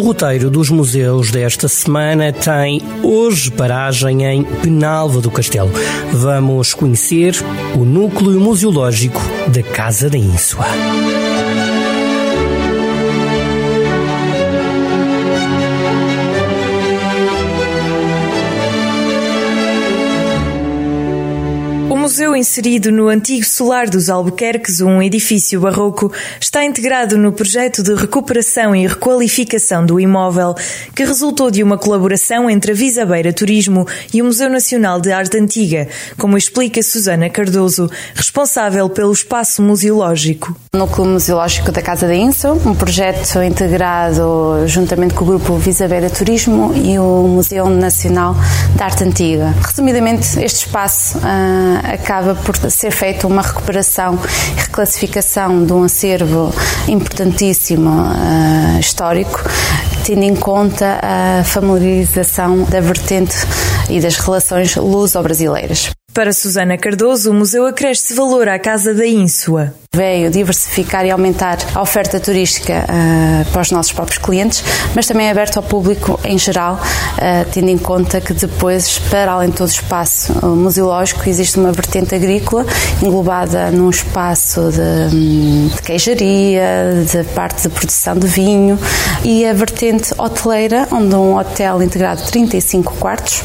roteiro dos museus desta semana tem hoje paragem em Penalva do Castelo. Vamos conhecer o núcleo museológico da Casa da Ínsua. Museu inserido no antigo solar dos Albuquerques, um edifício barroco, está integrado no projeto de recuperação e requalificação do imóvel, que resultou de uma colaboração entre a Visabeira Turismo e o Museu Nacional de Arte Antiga, como explica Susana Cardoso, responsável pelo espaço museológico. Núcleo Museológico da Casa da Inso, um projeto integrado juntamente com o grupo Visabeira Turismo e o Museu Nacional de Arte Antiga. Resumidamente, este espaço uh, acaba por ser feita uma recuperação e reclassificação de um acervo importantíssimo uh, histórico, tendo em conta a familiarização da vertente e das relações luso-brasileiras. Para Susana Cardoso, o museu acresce valor à Casa da Ínsua. Veio diversificar e aumentar a oferta turística uh, para os nossos próprios clientes, mas também é aberto ao público em geral, uh, tendo em conta que depois, para além de todo o espaço uh, museológico, existe uma vertente agrícola englobada num espaço de, um, de queijaria, de parte de produção de vinho e a vertente hoteleira, onde um hotel integrado de 35 quartos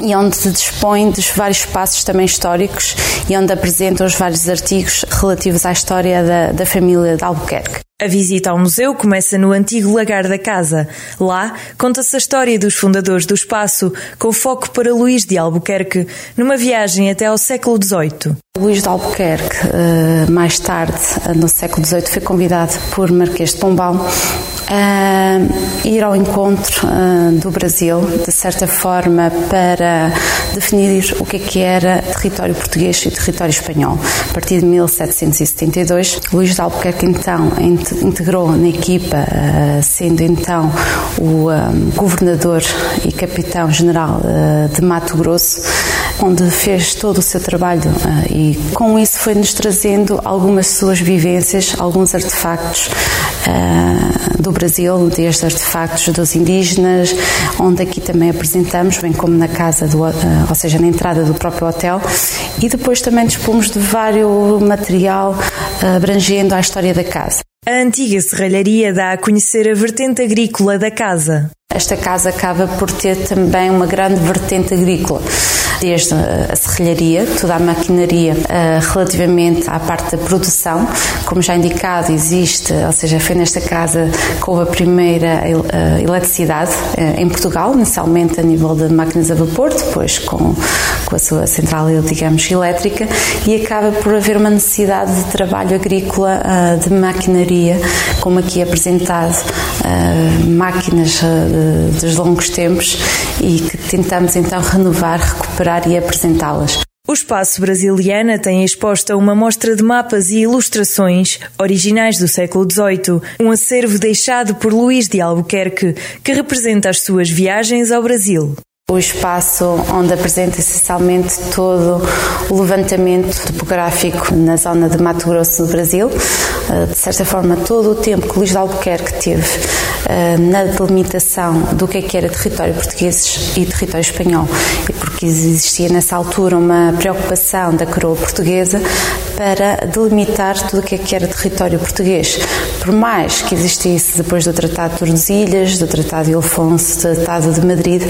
e onde se dispõe dos vários espaços também históricos e onde apresentam os vários artigos relativos à história da, da família de Albuquerque. A visita ao museu começa no antigo lagar da casa. Lá conta-se a história dos fundadores do espaço, com foco para Luís de Albuquerque, numa viagem até ao século XVIII. Luís de Albuquerque, eh, mais tarde, no século XVIII, foi convidado por Marquês de Pombal a ir ao encontro eh, do Brasil, de certa forma, para definir o que é que era território português e território espanhol. A partir de 1772, Luís de Albuquerque, então, integrou na equipa, eh, sendo então o eh, governador e capitão-general de Mato Grosso, onde fez todo o seu trabalho e com isso foi-nos trazendo algumas suas vivências, alguns artefactos do Brasil, desde artefactos dos indígenas, onde aqui também apresentamos, bem como na casa, do, ou seja, na entrada do próprio hotel, e depois também dispomos de vários material abrangendo a história da casa. A antiga serralharia dá a conhecer a vertente agrícola da casa. Esta casa acaba por ter também uma grande vertente agrícola desde a serralharia, toda a maquinaria eh, relativamente à parte da produção. Como já indicado, existe, ou seja, foi nesta casa que houve a primeira eh, eletricidade eh, em Portugal, inicialmente a nível de máquinas a vapor, depois com, com a sua central, digamos, elétrica, e acaba por haver uma necessidade de trabalho agrícola, de maquinaria, como aqui apresentado, máquinas dos longos tempos e que tentamos então renovar, recuperar e apresentá-las. O Espaço Brasiliana tem exposta uma mostra de mapas e ilustrações originais do século XVIII, um acervo deixado por Luís de Albuquerque, que representa as suas viagens ao Brasil. O espaço onde apresenta essencialmente todo o levantamento topográfico na zona de Mato Grosso do Brasil, eh, de certa forma todo o tempo que Luís de Albuquerque teve eh, na delimitação do que é que era território português e território espanhol, e porque existia nessa altura uma preocupação da coroa portuguesa para delimitar tudo o que é que era território português. Por mais que existisse depois do Tratado de Tordesilhas, do Tratado de Ilfonso, do Tratado de Madrid,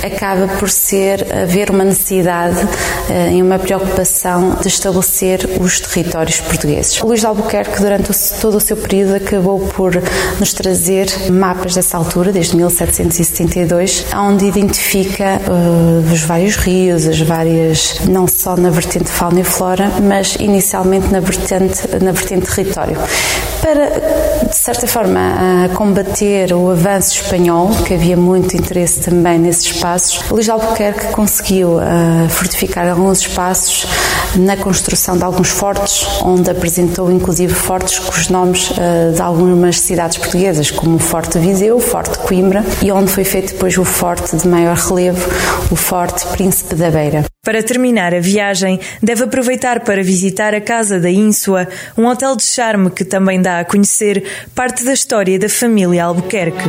acaba por ser haver uma necessidade uh, e uma preocupação de estabelecer os territórios portugueses. Luís de Albuquerque, durante o, todo o seu período, acabou por nos trazer mapas dessa altura, desde 1772, onde identifica uh, os vários rios, as várias, não só na vertente fauna e flora, mas inicialmente especialmente na vertente, na vertente território. Para, de certa forma, combater o avanço espanhol, que havia muito interesse também nesses espaços, Luís de Albuquerque conseguiu fortificar alguns espaços na construção de alguns fortes, onde apresentou inclusive fortes com os nomes de algumas cidades portuguesas, como o Forte Viseu, o Forte Coimbra, e onde foi feito depois o forte de maior relevo, o Forte Príncipe da Beira. Para terminar a viagem, deve aproveitar para visitar a Casa da Ínsua, um hotel de charme que também dá a conhecer parte da história da família Albuquerque.